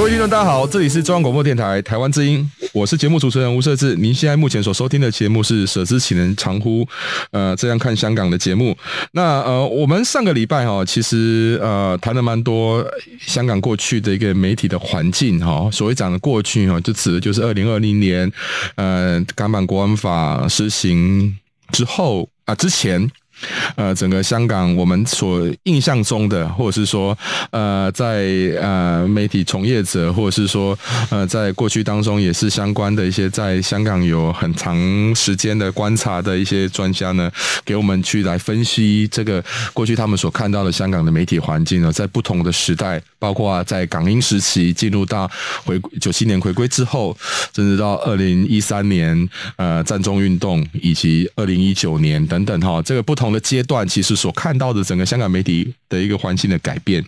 各位听众，大家好，这里是中央广播电台台湾之音，我是节目主持人吴瑟智。您现在目前所收听的节目是《舍之岂能藏乎》呃，这样看香港的节目。那呃，我们上个礼拜哈，其实呃谈了蛮多香港过去的一个媒体的环境哈。所谓讲的过去哈，就指的就是二零二零年呃港版国安法实行之后啊、之前。呃，整个香港我们所印象中的，或者是说，呃，在呃媒体从业者，或者是说，呃，在过去当中也是相关的一些在香港有很长时间的观察的一些专家呢，给我们去来分析这个过去他们所看到的香港的媒体环境呢，在不同的时代，包括在港英时期进入到回九七年回归之后，甚至到二零一三年呃占中运动，以及二零一九年等等哈，这个不同。的阶段，其实所看到的整个香港媒体的一个环境的改变。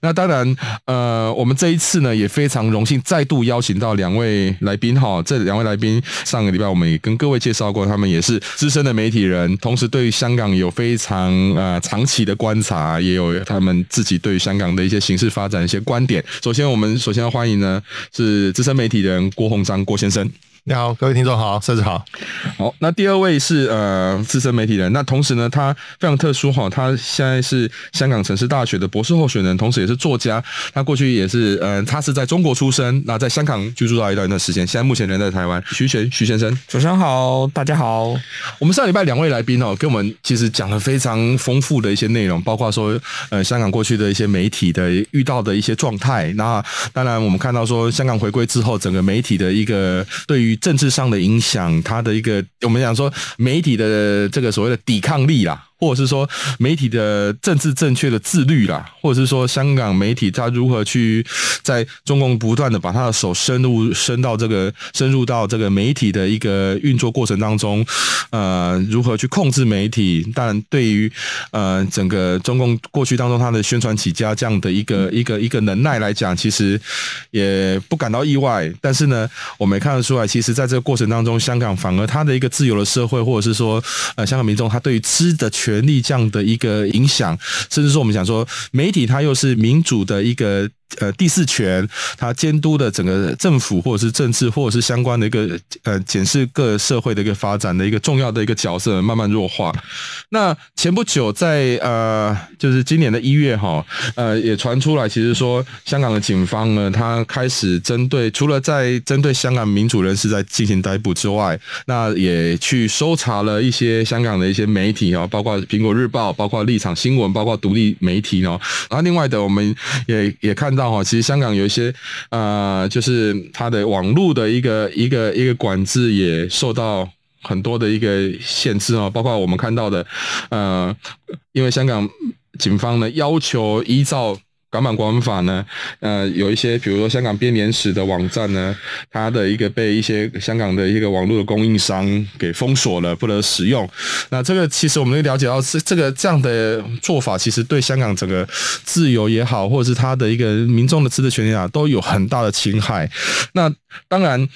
那当然，呃，我们这一次呢也非常荣幸再度邀请到两位来宾哈。这两位来宾上个礼拜我们也跟各位介绍过，他们也是资深的媒体人，同时对于香港有非常呃长期的观察，也有他们自己对于香港的一些形势发展一些观点。首先，我们首先要欢迎呢是资深媒体人郭鸿章郭先生。你好，各位听众好，设置好。好，那第二位是呃资深媒体人，那同时呢，他非常特殊哈，他现在是香港城市大学的博士候选人，同时也是作家。他过去也是呃，他是在中国出生，那在香港居住到一段一段时间，现在目前人在台湾。徐銓徐先生，早上好，大家好。我们上礼拜两位来宾哦，跟我们其实讲了非常丰富的一些内容，包括说呃香港过去的一些媒体的遇到的一些状态。那当然我们看到说香港回归之后，整个媒体的一个对于政治上的影响，它的一个我们讲说媒体的这个所谓的抵抗力啦。或者是说媒体的政治正确的自律啦，或者是说香港媒体它如何去在中共不断的把他的手深入伸到这个深入到这个媒体的一个运作过程当中，呃，如何去控制媒体？但对于呃整个中共过去当中他的宣传起家这样的一个一个一个能耐来讲，其实也不感到意外。但是呢，我们也看得出来，其实在这个过程当中，香港反而它的一个自由的社会，或者是说呃香港民众他对于知的。权力这样的一个影响，甚至说我们想说媒体它又是民主的一个。呃，第四权，它监督的整个政府或者是政治，或者是相关的一个呃检视各社会的一个发展的一个重要的一个角色，慢慢弱化。那前不久在呃，就是今年的一月哈，呃，也传出来，其实说香港的警方呢，他开始针对除了在针对香港民主人士在进行逮捕之外，那也去搜查了一些香港的一些媒体哦，包括苹果日报，包括立场新闻，包括独立媒体哦。然后另外的，我们也也看。到哈，其实香港有一些呃，就是它的网络的一个一个一个管制也受到很多的一个限制哦，包括我们看到的呃，因为香港警方呢要求依照。港版国安法呢，呃，有一些比如说香港编年史的网站呢，它的一个被一些香港的一个网络的供应商给封锁了，不能使用。那这个其实我们了解到，这这个这样的做法，其实对香港整个自由也好，或者是它的一个民众的知识权利啊，都有很大的侵害。那当然，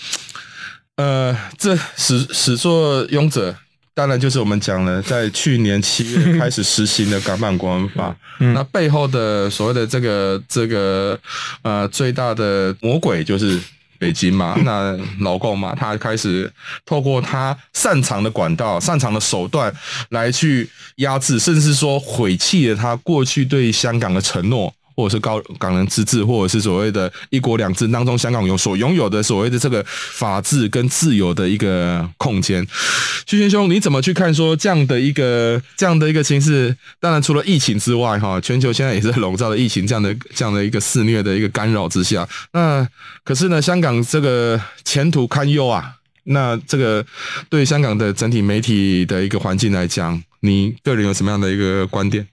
呃，这始始作俑者。当然，就是我们讲了，在去年七月开始实行的港版国安法，嗯、那背后的所谓的这个这个呃最大的魔鬼就是北京嘛，那老共嘛，他开始透过他擅长的管道、擅长的手段来去压制，甚至说毁弃了他过去对香港的承诺。或者是高港人自治，或者是所谓的一国两制当中，香港有所拥有的所谓的这个法治跟自由的一个空间。徐先兄，你怎么去看说这样的一个这样的一个形势？当然，除了疫情之外，哈，全球现在也是笼罩的疫情这样的这样的一个肆虐的一个干扰之下。那可是呢，香港这个前途堪忧啊。那这个对香港的整体媒体的一个环境来讲，你个人有什么样的一个观点？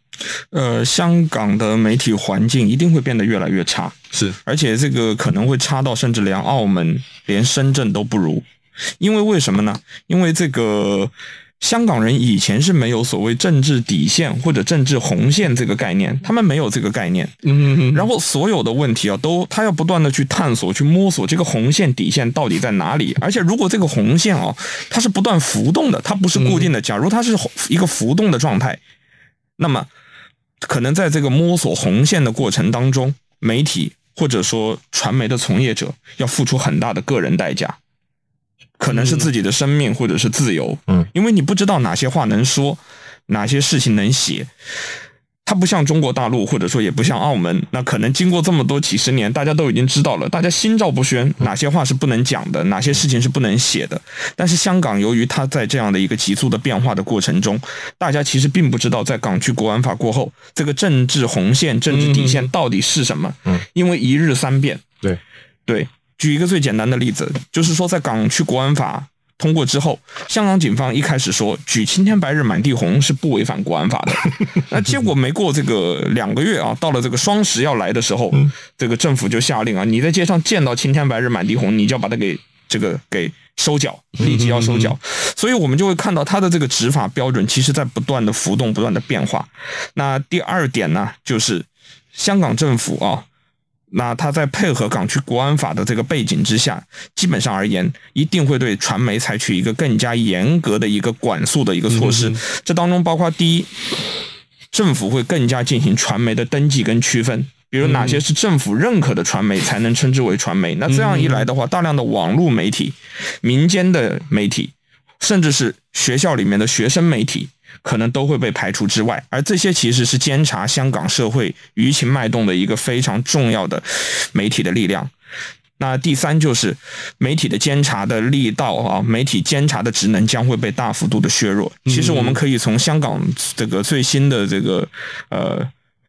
呃，香港的媒体环境一定会变得越来越差，是，而且这个可能会差到甚至连澳门、连深圳都不如，因为为什么呢？因为这个。香港人以前是没有所谓政治底线或者政治红线这个概念，他们没有这个概念。嗯，然后所有的问题啊，都他要不断的去探索、去摸索这个红线底线到底在哪里。而且，如果这个红线啊，它是不断浮动的，它不是固定的。假如它是一个浮动的状态，那么可能在这个摸索红线的过程当中，媒体或者说传媒的从业者要付出很大的个人代价。可能是自己的生命，或者是自由，嗯，因为你不知道哪些话能说，哪些事情能写。它不像中国大陆，或者说也不像澳门，那可能经过这么多几十年，大家都已经知道了，大家心照不宣，哪些话是不能讲的，哪些事情是不能写的。但是香港由于它在这样的一个急速的变化的过程中，大家其实并不知道，在港区国安法过后，这个政治红线、政治底线到底是什么。嗯，因为一日三变。对，对。举一个最简单的例子，就是说，在港区国安法通过之后，香港警方一开始说举青天白日满地红是不违反国安法的，那结果没过这个两个月啊，到了这个双十要来的时候，这个政府就下令啊，你在街上见到青天白日满地红，你就要把它给这个给收缴，立即要收缴。所以我们就会看到它的这个执法标准，其实在不断的浮动，不断的变化。那第二点呢，就是香港政府啊。那他在配合港区国安法的这个背景之下，基本上而言，一定会对传媒采取一个更加严格的一个管束的一个措施。这当中包括第一，政府会更加进行传媒的登记跟区分，比如哪些是政府认可的传媒才能称之为传媒。那这样一来的话，大量的网络媒体、民间的媒体，甚至是学校里面的学生媒体。可能都会被排除之外，而这些其实是监察香港社会舆情脉动的一个非常重要的媒体的力量。那第三就是媒体的监察的力道啊，媒体监察的职能将会被大幅度的削弱。其实我们可以从香港这个最新的这个呃。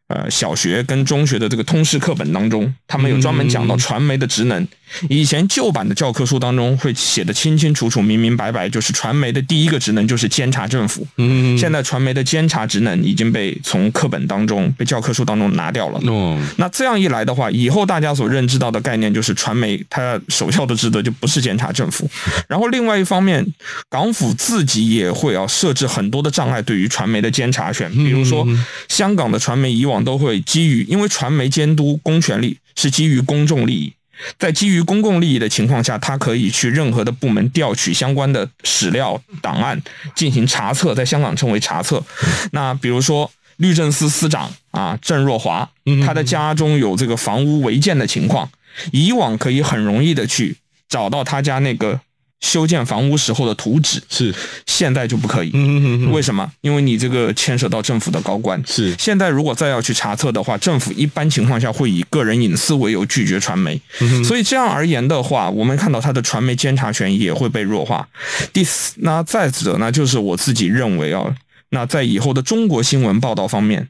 呃，小学跟中学的这个通识课本当中，他们有专门讲到传媒的职能。以前旧版的教科书当中会写的清清楚楚、明明白白，就是传媒的第一个职能就是监察政府。嗯，现在传媒的监察职能已经被从课本当中、被教科书当中拿掉了。哦，那这样一来的话，以后大家所认知到的概念就是传媒它首要的职责就不是监察政府。然后另外一方面，港府自己也会要设置很多的障碍对于传媒的监察权，比如说香港的传媒以往。都会基于，因为传媒监督公权力是基于公众利益，在基于公共利益的情况下，他可以去任何的部门调取相关的史料档案进行查册，在香港称为查册。那比如说律政司司长啊郑若驊，他的家中有这个房屋违建的情况，以往可以很容易的去找到他家那个。修建房屋时候的图纸是，现在就不可以。为什么？因为你这个牵涉到政府的高官。是，现在如果再要去查册的话，政府一般情况下会以个人隐私为由拒绝传媒。所以这样而言的话，我们看到他的传媒监察权也会被弱化。第四，那再者呢，就是我自己认为啊，那在以后的中国新闻报道方面。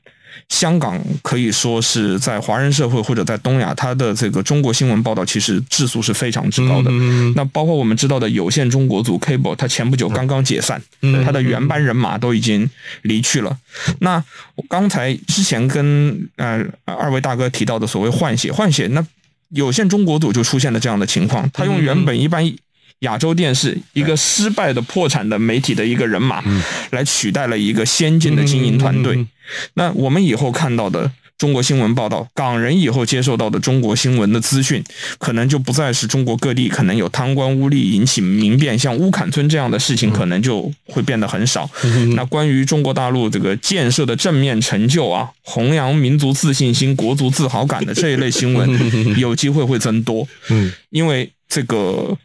香港可以说是在华人社会或者在东亚，它的这个中国新闻报道其实质素是非常之高的。那包括我们知道的有线中国组 Cable，它前不久刚刚解散，它的原班人马都已经离去了。那刚才之前跟呃二位大哥提到的所谓换血换血，那有线中国组就出现了这样的情况，他用原本一般。亚洲电视一个失败的破产的媒体的一个人马，来取代了一个先进的经营团队。那我们以后看到的中国新闻报道，港人以后接受到的中国新闻的资讯，可能就不再是中国各地可能有贪官污吏引起民变，像乌坎村这样的事情，可能就会变得很少。那关于中国大陆这个建设的正面成就啊，弘扬民族自信心、国族自豪感的这一类新闻，有机会会增多。因为这个。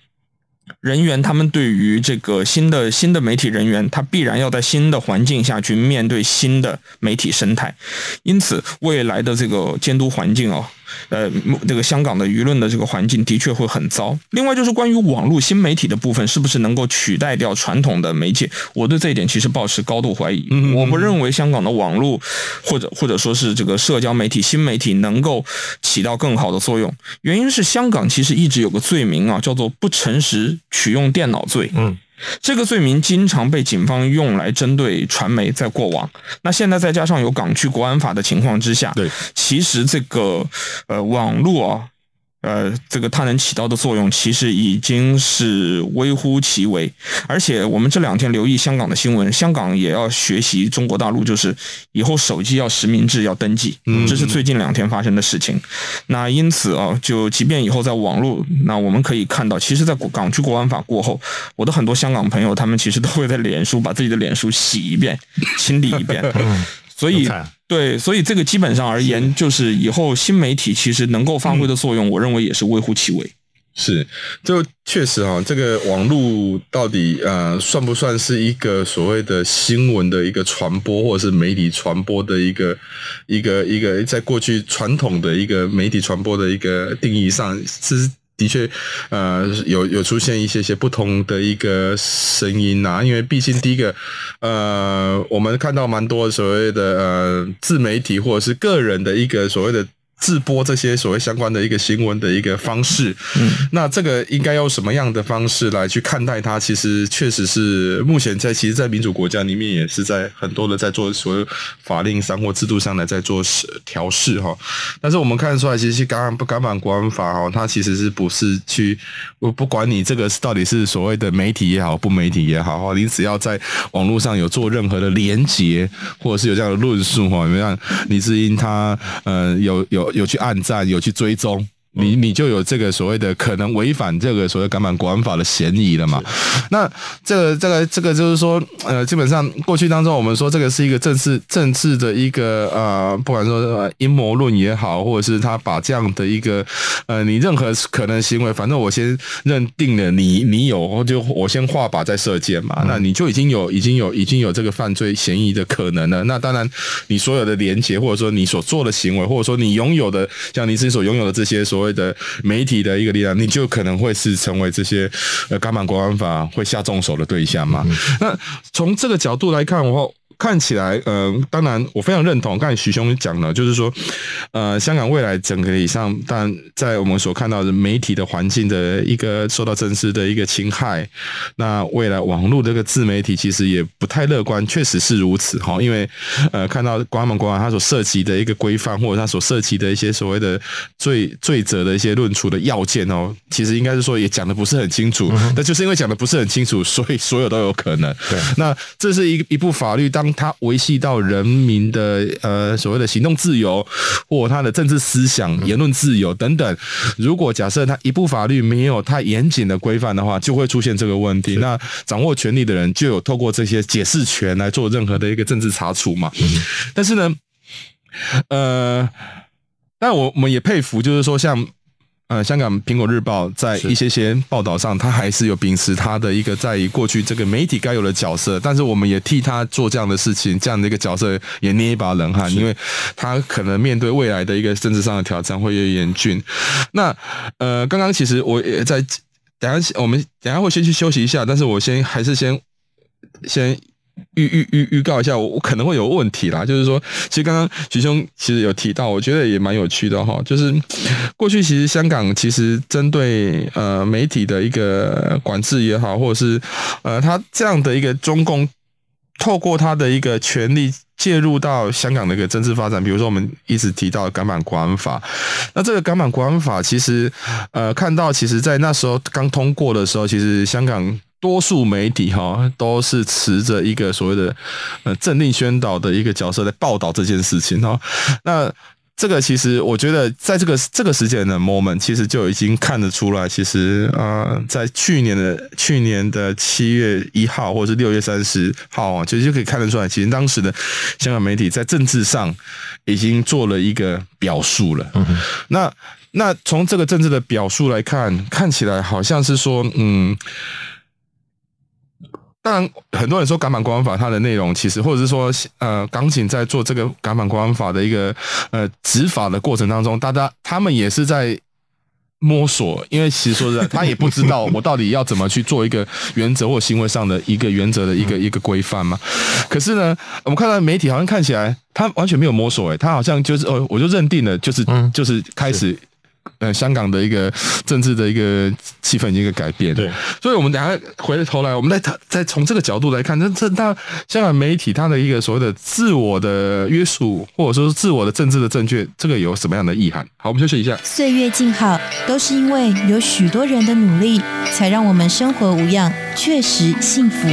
人员他们对于这个新的新的媒体人员，他必然要在新的环境下去面对新的媒体生态，因此未来的这个监督环境哦。呃，这个香港的舆论的这个环境的确会很糟。另外就是关于网络新媒体的部分，是不是能够取代掉传统的媒介？我对这一点其实抱持高度怀疑。我不认为香港的网络或者或者说是这个社交媒体新媒体能够起到更好的作用。原因是香港其实一直有个罪名啊，叫做不诚实取用电脑罪。嗯。这个罪名经常被警方用来针对传媒，在过往，那现在再加上有港区国安法的情况之下，对，其实这个呃网络啊。呃，这个它能起到的作用其实已经是微乎其微，而且我们这两天留意香港的新闻，香港也要学习中国大陆，就是以后手机要实名制，要登记，这是最近两天发生的事情。那因此啊，就即便以后在网络，那我们可以看到，其实，在港区国安法过后，我的很多香港朋友，他们其实都会在脸书把自己的脸书洗一遍，清理一遍。所以，对，所以这个基本上而言，就是以后新媒体其实能够发挥的作用，我认为也是微乎其微。是，就确实哈，这个网络到底呃算不算是一个所谓的新闻的一个传播，或者是媒体传播的一个一个一个，在过去传统的一个媒体传播的一个定义上是。的确，呃，有有出现一些些不同的一个声音呐、因为毕竟第一个，呃，我们看到蛮多所谓的呃自媒体或者是个人的一个所谓的。自播这些所谓相关的一个新闻的一个方式，嗯，那这个应该用什么样的方式来去看待它？其实确实是目前在其实，在民主国家里面也是在很多的在做所谓法令上或制度上来在做调试哈。但是我们看得出来，其实港版不港版国安法哈，它其实是不是去我不管你这个到底是所谓的媒体也好，不媒体也好哈，你只要在网络上有做任何的连结，或者是有这样的论述哈，你像李智英他呃有有。有去暗战，有去追踪。你你就有这个所谓的可能违反这个所谓港版国安法的嫌疑了嘛？那这个这个这个就是说，呃，基本上过去当中我们说这个是一个政治政治的一个呃，不管说阴谋论也好，或者是他把这样的一个呃，你任何可能行为，反正我先认定了你你有，就我先画靶再射箭嘛，那你就已经有已经有已经有这个犯罪嫌疑的可能了。那当然，你所有的连结或者说你所做的行为，或者说你拥有的像你自己所拥有的这些所谓的媒体的一个力量，你就可能会是成为这些呃港版国安法会下重手的对象嘛？那从这个角度来看的话。看起来，呃，当然我非常认同刚才徐兄讲的，就是说，呃，香港未来整个以上，但在我们所看到的媒体的环境的一个受到真实的一个侵害，那未来网络这个自媒体其实也不太乐观，确实是如此哈，因为呃，看到国安法国安它所涉及的一个规范，或者它所涉及的一些所谓的罪罪责的一些论处的要件哦，其实应该是说也讲的不是很清楚，那就是因为讲的不是很清楚，所以所有都有可能。对，那这是一一部法律当。当它维系到人民的呃所谓的行动自由，或他的政治思想、言论自由等等，如果假设他一部法律没有太严谨的规范的话，就会出现这个问题。那掌握权力的人就有透过这些解释权来做任何的一个政治查处嘛。但是呢，呃，但我我们也佩服，就是说像。呃，香港苹果日报在一些些报道上，他还是有秉持他的一个在于过去这个媒体该有的角色，但是我们也替他做这样的事情，这样的一个角色也捏一把冷汗，因为他可能面对未来的一个政治上的挑战会越严峻。那呃，刚刚其实我也在等下，我们等下会先去休息一下，但是我先还是先先。预预预预告一下，我我可能会有问题啦。就是说，其实刚刚徐兄其实有提到，我觉得也蛮有趣的哈。就是过去其实香港其实针对呃媒体的一个管制也好，或者是呃他这样的一个中共透过他的一个权力介入到香港的一个政治发展，比如说我们一直提到港版国安法，那这个港版国安法其实呃看到，其实在那时候刚通过的时候，其实香港。多数媒体哈都是持着一个所谓的呃政令宣导的一个角色在报道这件事情哈。那这个其实我觉得在这个这个时间的 moment，其实就已经看得出来，其实呃在去年的去年的七月一号或者是六月三十号啊，其实就可以看得出来，其实当时的香港媒体在政治上已经做了一个表述了。嗯。那那从这个政治的表述来看，看起来好像是说，嗯。当然，很多人说《港版国安法》它的内容，其实或者是说，呃，港警在做这个《港版国安法》的一个呃执法的过程当中，大家他们也是在摸索，因为其实说实在，他也不知道我到底要怎么去做一个原则或行为上的一个原则的一个一个规范嘛。可是呢，我们看到媒体好像看起来他完全没有摸索，诶，他好像就是哦，我就认定了，就是就是开始。呃，香港的一个政治的一个气氛已经一个改变，对，所以我们等下回过头来，我们再再从这个角度来看，这这大香港媒体它的一个所谓的自我的约束，或者说是自我的政治的正确，这个有什么样的意涵？好，我们休息一下。岁月静好，都是因为有许多人的努力，才让我们生活无恙，确实幸福。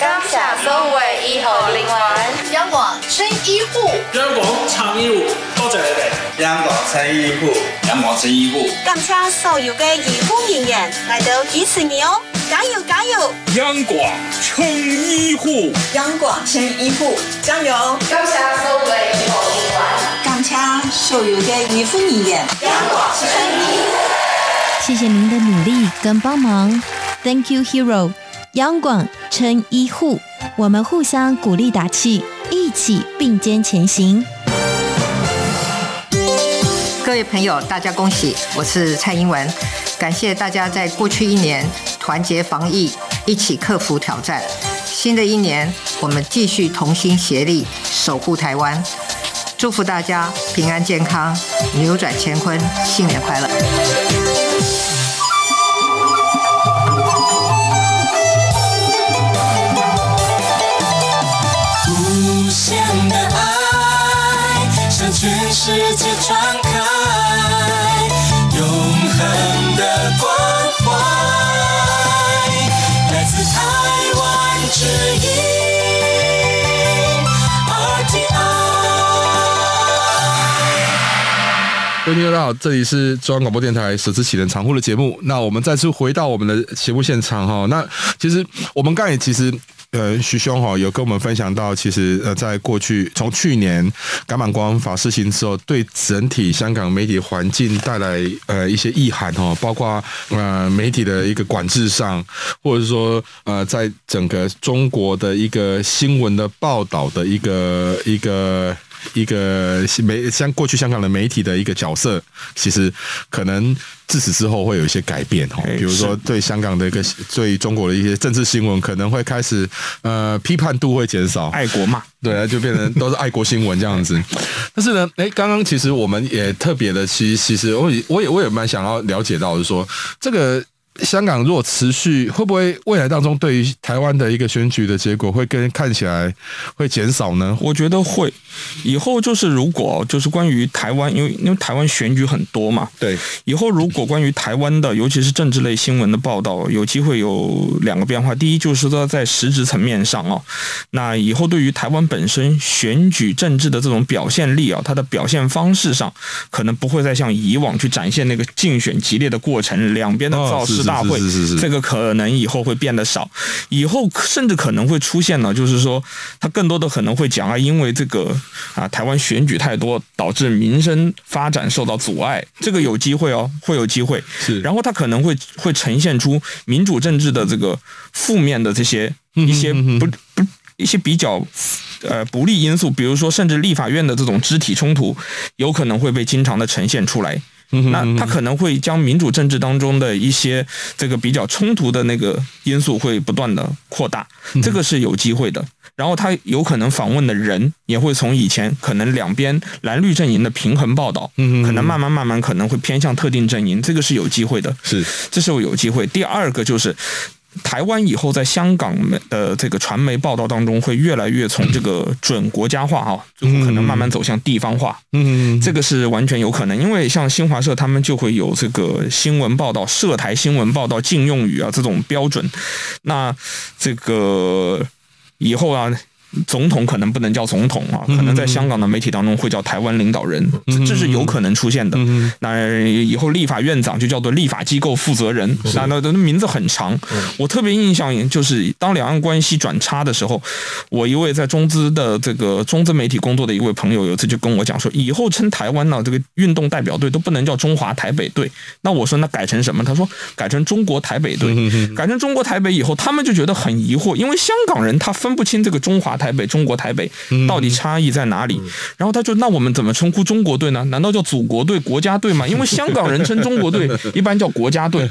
刚下收尾以后，另外央广撑医护，央广撑医护，多谢你哋。央广撑医护，央广撑医护。感谢所有嘅医护人员来到支持你哦，加油加油！央广撑医护，央广撑医护，加油！刚下收尾以后，另外感谢所有嘅医护人员，央广撑医护。谢谢您的努力跟帮忙，Thank you, hero。央广撑医护，我们互相鼓励打气，一起并肩前行。各位朋友，大家恭喜！我是蔡英文，感谢大家在过去一年团结防疫，一起克服挑战。新的一年，我们继续同心协力守护台湾。祝福大家平安健康，扭转乾坤，新年快乐！世界传开永恒的关怀，来自台湾之音 RTI。各位听众大家好，这里是中央广播电台舍之启人常护的节目。那我们再次回到我们的节目现场哈。那其实我们刚才其实。呃，徐兄哈有跟我们分享到，其实呃，在过去从去年港版国安法施行之后，对整体香港媒体环境带来呃一些意涵哦，包括呃媒体的一个管制上，或者说呃在整个中国的一个新闻的报道的一个一个。一个媒像过去香港的媒体的一个角色，其实可能自此之后会有一些改变哦。比如说对香港的一个对中国的一些政治新闻，可能会开始呃批判度会减少，爱国嘛，对啊，就变成都是爱国新闻这样子。但是呢，哎，刚刚其实我们也特别的，其实其实我也我也我也蛮想要了解到，就是说这个。香港如果持续，会不会未来当中对于台湾的一个选举的结果会跟看起来会减少呢？我觉得会。以后就是如果就是关于台湾，因为因为台湾选举很多嘛，对。以后如果关于台湾的，尤其是政治类新闻的报道，有机会有两个变化。第一就是说在实质层面上哦，那以后对于台湾本身选举政治的这种表现力啊，它的表现方式上，可能不会再像以往去展现那个竞选激烈的过程，两边的造势。大会，这个可能以后会变得少，以后甚至可能会出现呢，就是说，他更多的可能会讲啊，因为这个啊，台湾选举太多，导致民生发展受到阻碍，这个有机会哦，会有机会。是，然后他可能会会呈现出民主政治的这个负面的这些一些不不一些比较呃不利因素，比如说甚至立法院的这种肢体冲突，有可能会被经常的呈现出来。那他可能会将民主政治当中的一些这个比较冲突的那个因素会不断的扩大，这个是有机会的。然后他有可能访问的人也会从以前可能两边蓝绿阵营的平衡报道，可能慢慢慢慢可能会偏向特定阵营，这个是有机会的。是，这是有机会。第二个就是。台湾以后在香港的这个传媒报道当中，会越来越从这个准国家化哈，最后可能慢慢走向地方化。嗯，这个是完全有可能，因为像新华社他们就会有这个新闻报道、涉台新闻报道禁用语啊这种标准。那这个以后啊。总统可能不能叫总统啊，可能在香港的媒体当中会叫台湾领导人，这这是有可能出现的。那以后立法院长就叫做立法机构负责人，那那那名字很长。我特别印象就是当两岸关系转差的时候，我一位在中资的这个中资媒体工作的一位朋友，有一次就跟我讲说，以后称台湾呢这个运动代表队都不能叫中华台北队。那我说那改成什么？他说改成中国台北队。改成中国台北以后，他们就觉得很疑惑，因为香港人他分不清这个中华台北、中国台北到底差异在哪里。然后他就那我们怎么称呼中国队呢？难道叫祖国队、国家队吗？因为香港人称中国队 一般叫国家队。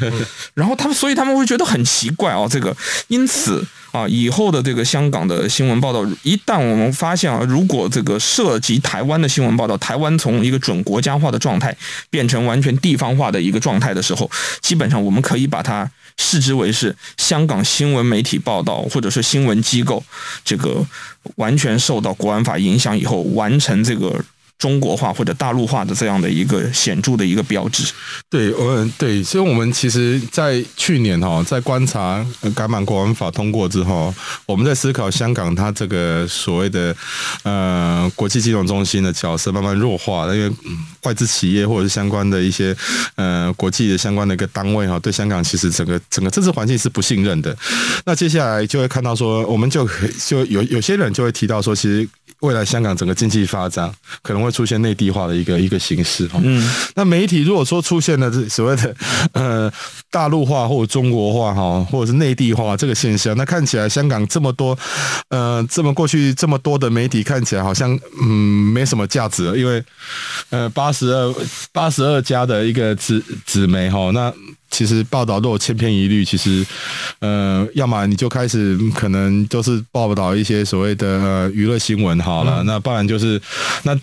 然后他们所以他们会觉得很奇怪哦，这个因此。啊，以后的这个香港的新闻报道，一旦我们发现啊，如果这个涉及台湾的新闻报道，台湾从一个准国家化的状态变成完全地方化的一个状态的时候，基本上我们可以把它视之为是香港新闻媒体报道或者是新闻机构这个完全受到国安法影响以后完成这个。中国化或者大陆化的这样的一个显著的一个标志。对，我对，所以我们其实，在去年哈，在观察港版国安法通过之后，我们在思考香港它这个所谓的呃国际金融中心的角色慢慢弱化，因为外资企业或者是相关的一些呃国际的相关的一个单位哈，对香港其实整个整个政治环境是不信任的。那接下来就会看到说，我们就就有有些人就会提到说，其实。未来香港整个经济发展可能会出现内地化的一个一个形式哈。嗯，那媒体如果说出现了这所谓的呃大陆化或者中国化哈，或者是内地化这个现象，那看起来香港这么多呃这么过去这么多的媒体看起来好像嗯没什么价值了，因为呃八十二八十二家的一个纸纸媒哈那。其实报道都有千篇一律，其实，呃，要么你就开始可能就是报道一些所谓的呃娱乐新闻好了，嗯、那不然就是那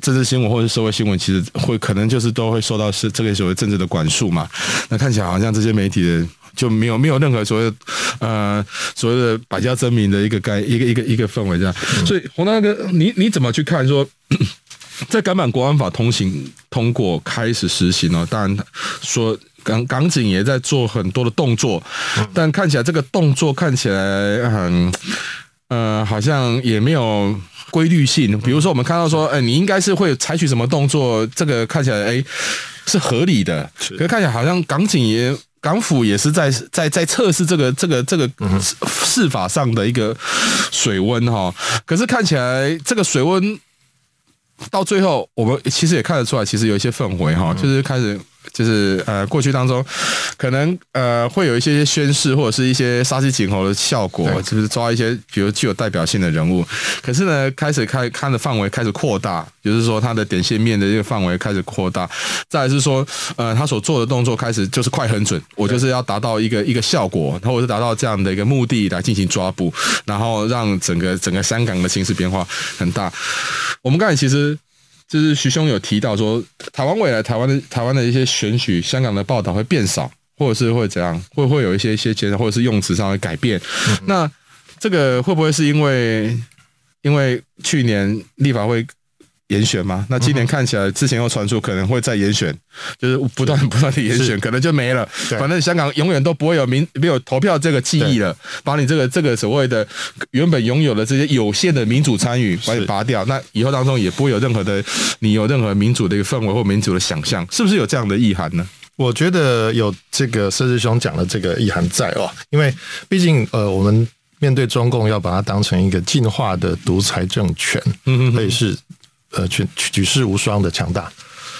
政治新闻或者社会新闻，其实会可能就是都会受到是这个所谓政治的管束嘛。那看起来好像这些媒体的就没有没有任何所谓呃所谓的百家争鸣的一个概一个一个一个氛围这样。嗯、所以洪大哥，你你怎么去看说？在港版国安法通行通过开始实行了，当然说港港警也在做很多的动作，但看起来这个动作看起来很呃，好像也没有规律性。比如说，我们看到说，哎，你应该是会采取什么动作，这个看起来哎是合理的，可是看起来好像港警也港府也是在在在测试这个这个这个试法上的一个水温哈。可是看起来这个水温。到最后，我们其实也看得出来，其实有一些氛围哈，就是开始。就是呃，过去当中可能呃会有一些宣誓或者是一些杀鸡儆猴的效果，就是抓一些比如具有代表性的人物。可是呢，开始开看的范围开始扩大，就是说他的点线面的这个范围开始扩大。再来是说，呃，他所做的动作开始就是快很准，我就是要达到一个一个效果，或者是达到这样的一个目的来进行抓捕，然后让整个整个香港的形势变化很大。我们刚才其实。就是徐兄有提到说，台湾未来台湾的台湾的一些选举，香港的报道会变少，或者是会怎样，会会有一些一些减少，或者是用词上的改变。嗯、那这个会不会是因为因为去年立法会？延选吗？那今年看起来，之前又传出可能会再严选，就是不断 不断的严选，可能就没了。反正香港永远都不会有民没有投票这个记忆了，把你这个这个所谓的原本拥有的这些有限的民主参与把你拔掉，那以后当中也不会有任何的你有任何民主的一个氛围或民主的想象，是不是有这样的意涵呢？我觉得有这个社志兄讲的这个意涵在哦，因为毕竟呃，我们面对中共要把它当成一个进化的独裁政权，嗯，可以是。呃，举举世无双的强大，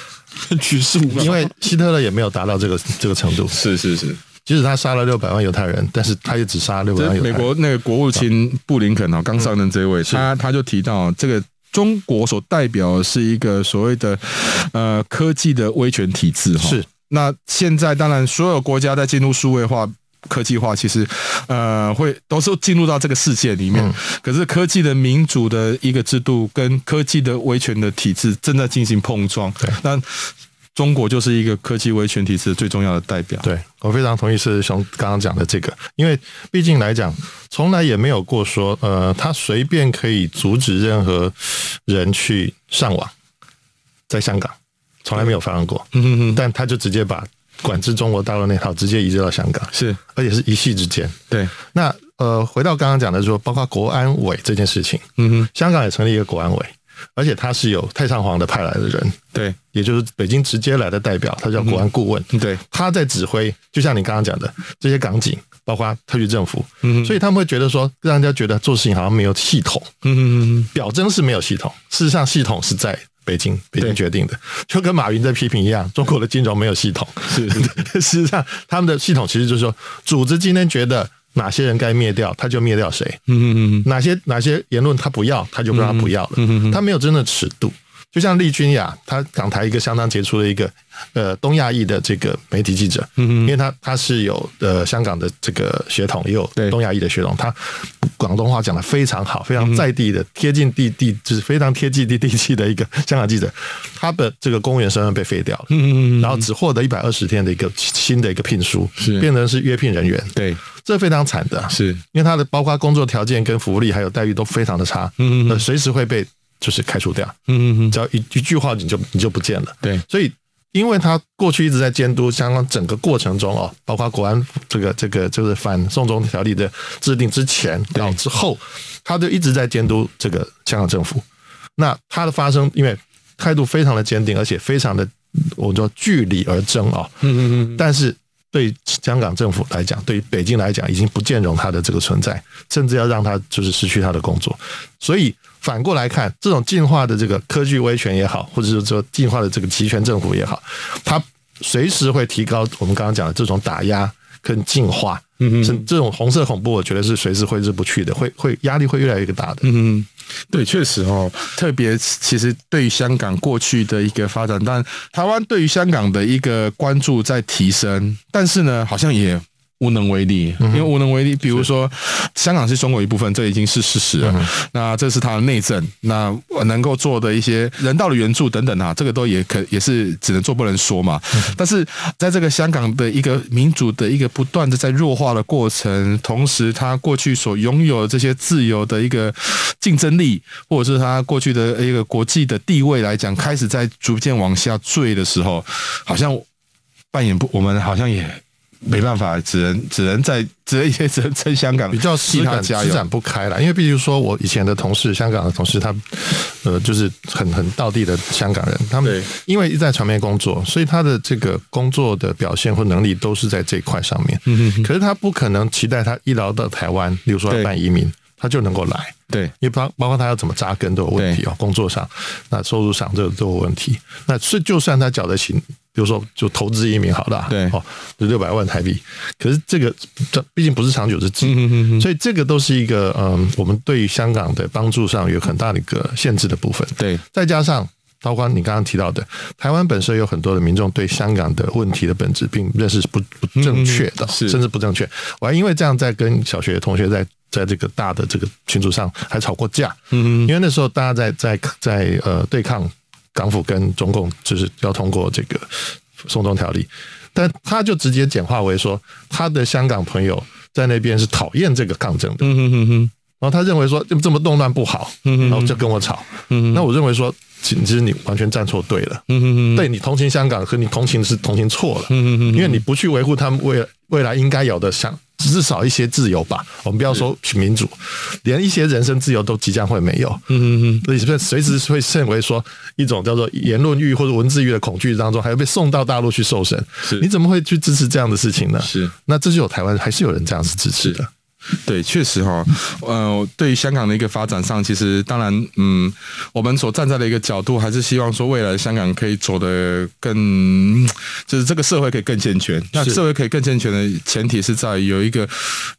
举世无双，因为希特勒也没有达到这个这个程度。是是是，即使他杀了六百万犹太人，但是他也只杀了六百万犹太人。美国那个国务卿布林肯啊，刚上任这位，他他就提到，这个中国所代表的是一个所谓的呃科技的威权体制哈。是，那现在当然所有国家在进入数位化。科技化其实，呃，会都是进入到这个世界里面。可是科技的民主的一个制度跟科技的威权的体制正在进行碰撞。那中国就是一个科技威权体制最重要的代表。对，我非常同意社志兄刚刚讲的这个，因为毕竟来讲，从来也没有过说，呃，他随便可以阻止任何人去上网，在香港从来没有发生过。嗯哼哼，但他就直接把。管制中国大陆那套直接移植到香港，是，而且是一夕之间。对，那呃，回到刚刚讲的说，包括国安委这件事情，嗯哼，香港也成立一个国安委，而且他是有太上皇的派来的人，对，也就是北京直接来的代表，他叫国安顾问，嗯、对，他在指挥，就像你刚刚讲的这些港警，包括特区政府，嗯，所以他们会觉得说，让人家觉得做事情好像没有系统，嗯嗯，表征是没有系统，事实上系统是在。北京，北京决定的，就跟马云在批评一样，中国的金融没有系统。是，事 实上，他们的系统其实就是说，组织今天觉得哪些人该灭掉，他就灭掉谁。嗯嗯嗯，哪些哪些言论他不要，他就让他不要了。嗯嗯，他没有真的尺度。就像利君雅，他港台一个相当杰出的一个呃东亚裔的这个媒体记者，嗯嗯，因为他他是有呃香港的这个血统，也有东亚裔的血统，他广东话讲的非常好，非常在地的贴近地地，就是非常贴近地地气的一个香港记者，他的这个公务员身份被废掉了，嗯嗯，然后只获得一百二十天的一个新的一个聘书，是。变成是约聘人员，对，这非常惨的，是。因为他的包括工作条件跟福利还有待遇都非常的差，嗯嗯，随时会被。就是开除掉，嗯嗯嗯，只要一一句话你就你就不见了，对，所以因为他过去一直在监督香港整个过程中哦，包括国安这个这个就是反送中条例的制定之前到之后，他就一直在监督这个香港政府。那他的发生，因为态度非常的坚定，而且非常的我说据理而争啊，嗯嗯嗯，但是对香港政府来讲，对于北京来讲，已经不兼容他的这个存在，甚至要让他就是失去他的工作，所以。反过来看，这种进化的这个科技威权也好，或者是说进化的这个集权政府也好，它随时会提高我们刚刚讲的这种打压跟进化。嗯嗯，这种红色恐怖，我觉得是随时挥之不去的，会会压力会越来越大的。嗯嗯，对，确实哦，特别其实对于香港过去的一个发展，但台湾对于香港的一个关注在提升，但是呢，好像也。无能为力，因为无能为力。比如说，香港是中国一部分，这已经是事实了。那这是他的内政，那能够做的一些人道的援助等等啊，这个都也可也是只能做不能说嘛。但是在这个香港的一个民主的一个不断的在弱化的过程，同时他过去所拥有的这些自由的一个竞争力，或者是他过去的一个国际的地位来讲，开始在逐渐往下坠的时候，好像扮演不，我们好像也。没办法，只能只能在只能也只能撑香港，比较施展施展不开了。因为比如说，我以前的同事，香港的同事，他呃，就是很很道地的香港人，他们因为一直在传媒工作，所以他的这个工作的表现或能力都是在这一块上面。嗯，可是他不可能期待他一来到台湾，比如说要办移民，他就能够来。对，因为包包括他要怎么扎根都有问题哦，工作上、那收入上这都有问题。那是就算他缴得起，比如说就投资移民好了，对哦，就六百万台币。可是这个这毕竟不是长久之计，所以这个都是一个嗯，我们对于香港的帮助上有很大的一个限制的部分。对，再加上包括你刚刚提到的，台湾本身有很多的民众对香港的问题的本质并认识是不不正确的，甚至不正确。我还因为这样在跟小学同学在。在这个大的这个群组上还吵过架，嗯，因为那时候大家在在在呃对抗港府跟中共，就是要通过这个送中条例，但他就直接简化为说，他的香港朋友在那边是讨厌这个抗争的，嗯哼哼哼，然后他认为说这么动乱不好，然后就跟我吵，嗯，那我认为说，其实你完全站错队了，对你同情香港和你同情是同情错了，因为你不去维护他们未未来应该有的香。至少一些自由吧，我们不要说民主，连一些人身自由都即将会没有。嗯嗯嗯，所以随时会认为说一种叫做言论欲或者文字狱的恐惧当中，还要被送到大陆去受审。是，你怎么会去支持这样的事情呢？是，那这就有台湾还是有人这样子支持的。对，确实哈，呃，对于香港的一个发展上，其实当然，嗯，我们所站在的一个角度，还是希望说未来香港可以走得更，就是这个社会可以更健全。那社会可以更健全的前提是在有一个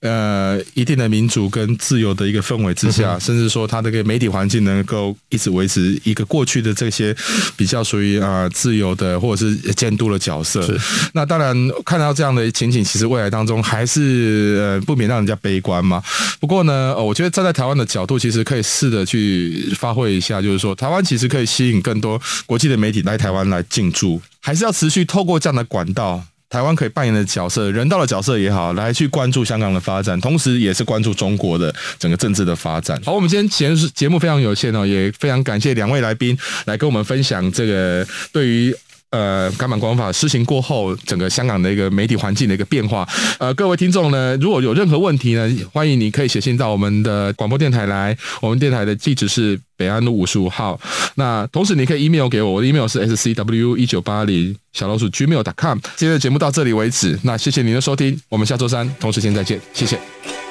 呃一定的民主跟自由的一个氛围之下，甚至说它这个媒体环境能够一直维持一个过去的这些比较属于啊自由的或者是监督的角色。那当然看到这样的情景，其实未来当中还是呃不免让人家悲。悲观嘛？不过呢，我觉得站在台湾的角度，其实可以试着去发挥一下，就是说，台湾其实可以吸引更多国际的媒体来台湾来进驻，还是要持续透过这样的管道，台湾可以扮演的角色，人道的角色也好，来去关注香港的发展，同时也是关注中国的整个政治的发展。好，我们今天节节目非常有限哦，也非常感谢两位来宾来跟我们分享这个对于。呃《港版国安法》施行过后，整个香港的一个媒体环境的一个变化。呃，各位听众呢，如果有任何问题呢，欢迎你可以写信到我们的广播电台来，我们电台的地址是北安路五十五号。那同时你可以 email 给我，我的 email 是 scw 一九八零小老鼠 gmail.com。今天的节目到这里为止，那谢谢您的收听，我们下周三同时间再见，谢谢。